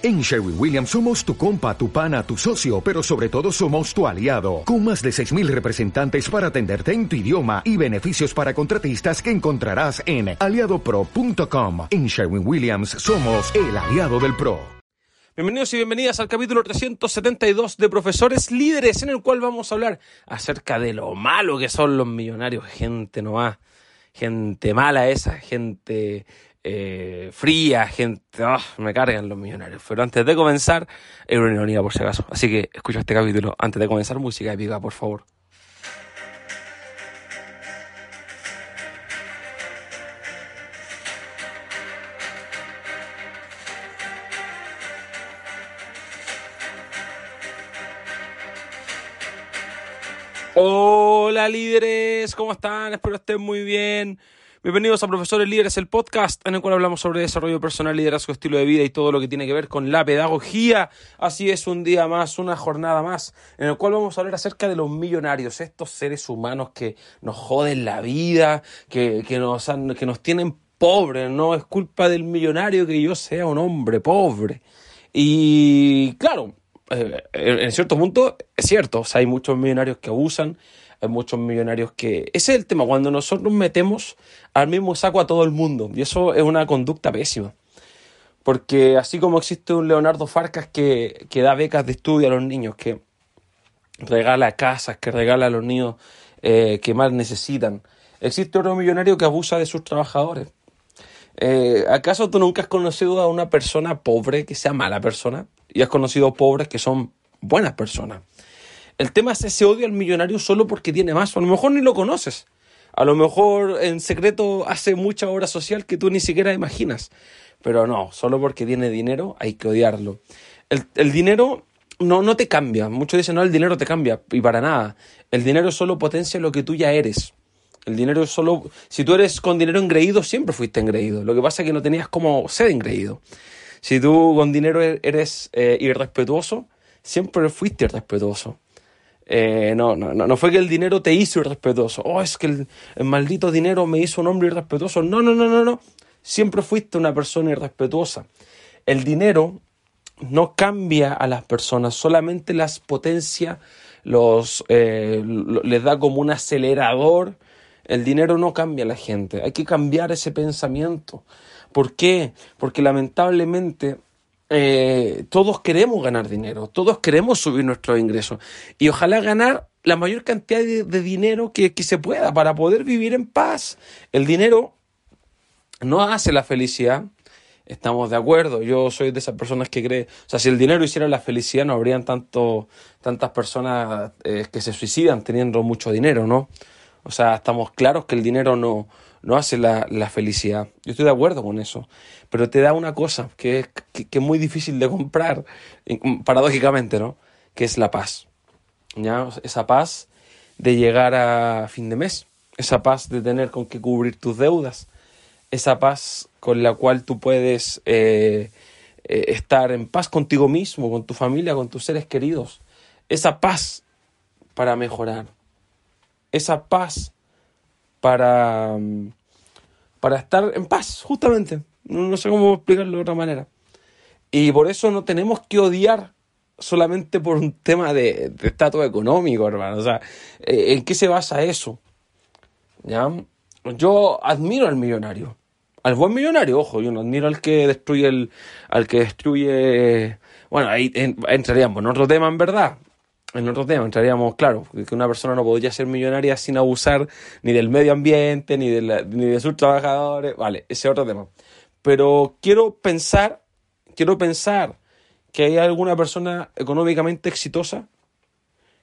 En Sherwin Williams somos tu compa, tu pana, tu socio, pero sobre todo somos tu aliado, con más de 6.000 representantes para atenderte en tu idioma y beneficios para contratistas que encontrarás en aliadopro.com. En Sherwin Williams somos el aliado del PRO. Bienvenidos y bienvenidas al capítulo 372 de Profesores Líderes, en el cual vamos a hablar acerca de lo malo que son los millonarios, gente no va, gente mala esa, gente eh, fría, gente. Ah, me cargan los millonarios. Pero antes de comenzar, es una ironía por si acaso. Así que escucha este capítulo antes de comenzar, música épica, por favor. Hola líderes, ¿cómo están? Espero estén muy bien. Bienvenidos a Profesores Líderes, el podcast en el cual hablamos sobre desarrollo personal, liderazgo, estilo de vida y todo lo que tiene que ver con la pedagogía. Así es, un día más, una jornada más, en el cual vamos a hablar acerca de los millonarios, estos seres humanos que nos joden la vida, que, que, nos, que nos tienen pobres. No es culpa del millonario que yo sea un hombre pobre. Y claro, eh, en cierto punto es cierto, o sea, hay muchos millonarios que abusan hay muchos millonarios que... Ese es el tema, cuando nosotros metemos al mismo saco a todo el mundo, y eso es una conducta pésima. Porque así como existe un Leonardo Farcas que, que da becas de estudio a los niños, que regala casas, que regala a los niños eh, que más necesitan, existe otro millonario que abusa de sus trabajadores. Eh, ¿Acaso tú nunca has conocido a una persona pobre que sea mala persona? Y has conocido pobres que son buenas personas. El tema es ese odio al millonario solo porque tiene más, a lo mejor ni lo conoces. A lo mejor en secreto hace mucha obra social que tú ni siquiera imaginas. Pero no, solo porque tiene dinero hay que odiarlo. El, dinero no, no te cambia. Muchos dicen, no, el dinero te cambia. Y para nada. El dinero solo potencia lo que tú ya eres. El dinero solo... Si tú eres con dinero engreído, siempre fuiste engreído. Lo que pasa es que no tenías como ser engreído. Si tú con dinero e-, eres eh, irrespetuoso, siempre fuiste irrespetuoso. Eh, no, no, no fue que el dinero te hizo irrespetuoso. Oh, es que el, maldito dinero me hizo un hombre irrespetuoso. No, no, no, no, no. Siempre fuiste una persona irrespetuosa. El dinero no cambia a las personas, solamente las potencia, los, eh, les da como un acelerador. El dinero no cambia a la gente. Hay que cambiar ese pensamiento. ¿Por qué? Porque lamentablemente eh, todos queremos ganar dinero, todos queremos subir nuestros ingresos y ojalá ganar la mayor cantidad de, dinero que, que, se pueda para poder vivir en paz. El dinero no hace la felicidad, estamos de acuerdo, yo soy de esas personas que cree, o sea, si el dinero hiciera la felicidad no habrían tanto, tantas personas eh, que se suicidan teniendo mucho dinero, ¿no? O sea, estamos claros que el dinero no, no hace la, la, felicidad. Yo estoy de acuerdo con eso. Pero te da una cosa que es, que, es muy difícil de comprar, paradójicamente, ¿no? Que es la paz. ¿Ya? Esa paz de llegar a fin de mes. Esa paz de tener con qué cubrir tus deudas. Esa paz con la cual tú puedes eh, eh, estar en paz contigo mismo, con tu familia, con tus seres queridos. Esa paz para mejorar. Esa paz para, para estar en paz, justamente. No, sé cómo explicarlo de otra manera. Y por eso no tenemos que odiar solamente por un tema de, estatus económico, hermano. O sea, eh, ¿en qué se basa eso? ¿Ya? Yo admiro al millonario. Al buen millonario, ojo, yo no admiro al que destruye el. al que destruye. Bueno, ahí entraríamos en otro tema en verdad en otro tema entraríamos, claro, que una persona no podría ser millonaria sin abusar ni del medio ambiente, ni de, ni de sus trabajadores, vale, ese es otro tema. Pero quiero pensar, quiero pensar que hay alguna persona económicamente exitosa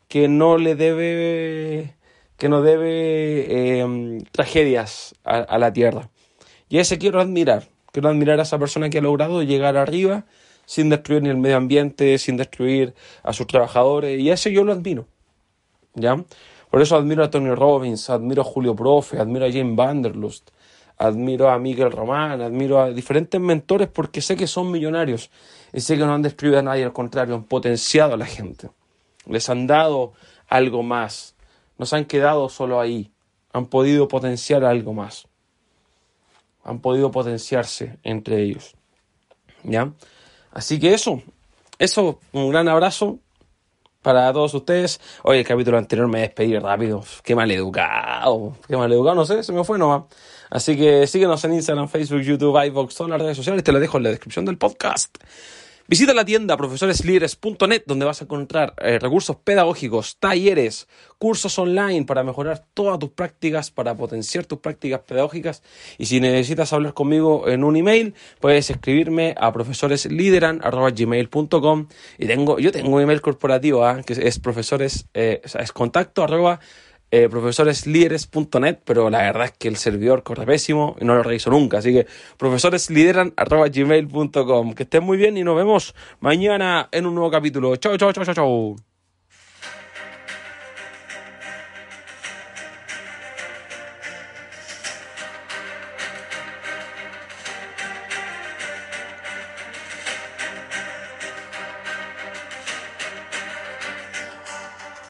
que no le debe, que no debe em, tragedias a, a la tierra. Y ese quiero admirar, quiero admirar a esa persona que ha logrado llegar arriba sin destruir ni el medio ambiente, sin destruir a sus trabajadores, y ese yo lo admiro. ¿Ya? Por eso admiro a Tony Robbins, admiro a Julio Profe, admiro a Jane Vanderlust, admiro a Miguel Román, admiro a diferentes mentores porque sé que son millonarios y sé que no han destruido a nadie, al contrario, han potenciado a la gente. Les han dado algo más. No se han quedado solo ahí. Han podido potenciar algo más. Han podido potenciarse entre ellos. ¿Ya? Así que eso, eso, un gran abrazo para todos ustedes. Hoy el capítulo anterior me despedí rápido. Qué mal educado. Qué mal educado, no sé, se me fue nomás. Así que síguenos en Instagram, Facebook, YouTube, iVoox, todas las redes sociales. Te lo dejo en la descripción del podcast. Visita la tienda profesoreslíderes.net donde vas a encontrar eh, recursos pedagógicos, talleres, cursos online para mejorar todas tus prácticas, para potenciar tus prácticas pedagógicas. Y si necesitas hablar conmigo en un email, puedes escribirme a profesoreslideran.gmail.com y tengo, yo tengo un email corporativo ¿ah? que es profesores, eh, es contacto eh, profesoreslíderes.net, pero la verdad es que el servidor corre pésimo y no lo reviso nunca. Así que profesoreslideran.gmail.com. Que estén muy bien y nos vemos mañana en un nuevo capítulo. Chao, chao, chao, chao, chao.